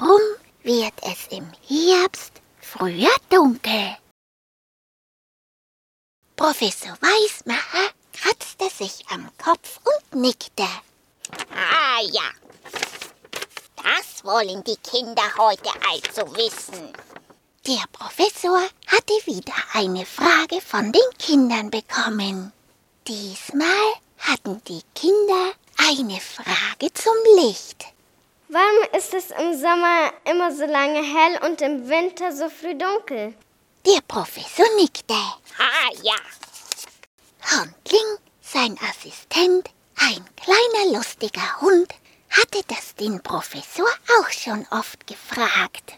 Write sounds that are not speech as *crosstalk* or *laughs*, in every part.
Warum wird es im Herbst früher dunkel? Professor Weismacher kratzte sich am Kopf und nickte. Ah ja, das wollen die Kinder heute also wissen. Der Professor hatte wieder eine Frage von den Kindern bekommen. Diesmal hatten die Kinder eine Frage zum Licht. Warum ist es im Sommer immer so lange hell und im Winter so früh dunkel? Der Professor nickte. Ah ja, Hundling, sein Assistent, ein kleiner lustiger Hund, hatte das den Professor auch schon oft gefragt.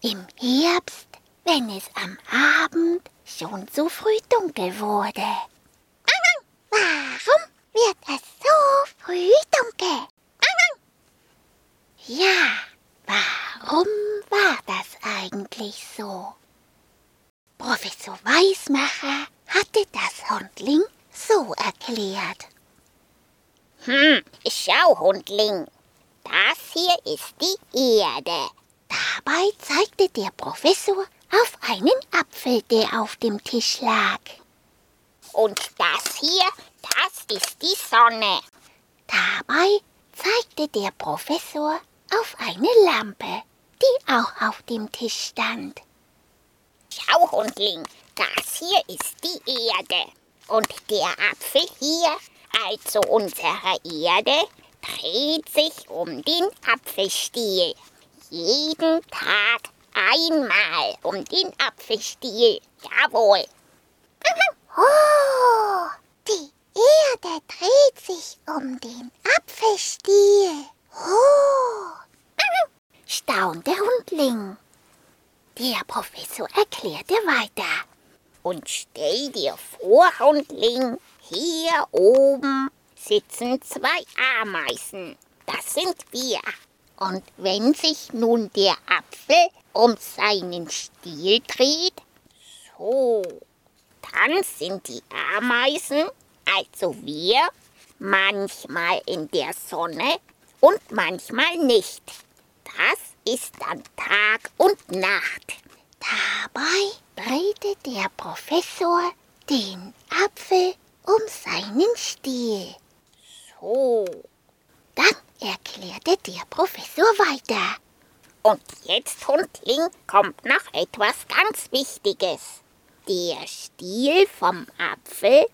Im Herbst, wenn es am Abend schon so früh dunkel wurde. Warum wird es so früh dunkel? Ja, warum war das eigentlich so? Professor Weismacher hatte das Hundling so erklärt. hm, schau, Hundling. Das hier ist die Erde. Dabei zeigte der Professor auf einen Apfel, der auf dem Tisch lag. Und das hier, das ist die Sonne. Dabei zeigte der Professor auf eine Lampe, die auch auf dem Tisch stand. Schau, Hundling, das hier ist die Erde. Und der Apfel hier, also unsere Erde, dreht sich um den Apfelstiel. Jeden Tag einmal um den Apfelstiel. Jawohl. *laughs* Oh, die Erde dreht sich um den Apfelstiel. Oh, staunte Hundling. Der Professor erklärte weiter. Und stell dir vor, Hundling, hier oben sitzen zwei Ameisen. Das sind wir. Und wenn sich nun der Apfel um seinen Stiel dreht, so, dann sind die Ameisen, also wir, manchmal in der Sonne und manchmal nicht. Das ist dann Tag und Nacht. Dabei drehte der Professor den Apfel um seinen Stiel. So, Dann erklärte der Professor weiter. und jetzt, Hundling, kommt noch etwas ganz Wichtiges. Der Stiel vom Apfel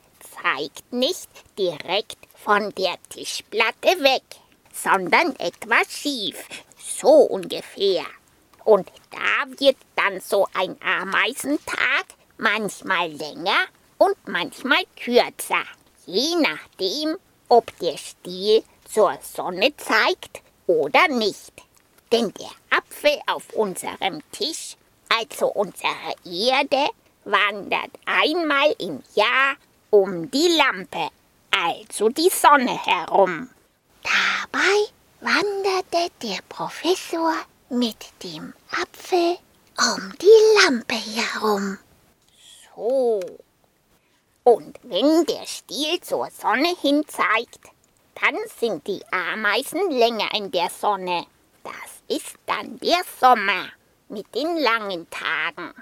zeigt nicht direkt von der Tischplatte weg, sondern etwas schief, so ungefähr. Und da wird dann so ein Ameisentag manchmal länger und manchmal kürzer, je nachdem, ob der Stiel zur Sonne zeigt oder nicht. Denn der Apfel auf unserem Tisch, also unsere Erde, wandert einmal im Jahr um die Lampe, also die Sonne herum. Dabei wanderte der Professor mit dem Apfel um die Lampe herum. So. Und wenn der Stiel zur Sonne hin zeigt, dann sind die Ameisen länger in der Sonne. Das ist dann der Sommer mit den langen Tagen.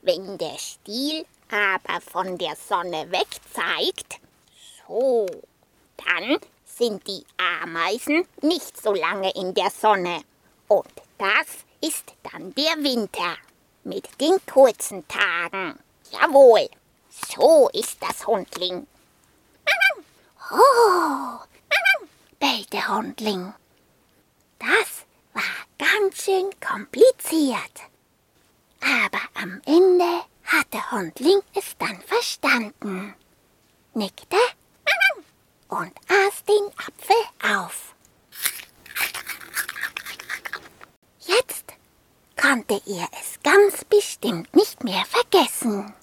Wenn der Stiel aber von der Sonne weg zeigt, so, dann sind die Ameisen nicht so lange in der Sonne. Und das ist dann der Winter mit den kurzen Tagen. Jawohl, so ist das Hundling. Oh, bellte Hundling. Das war ganz schön kompliziert. Aber am Ende hatte Hundling es dann verstanden, nickte und den Apfel auf. Jetzt konnte er es ganz bestimmt nicht mehr vergessen.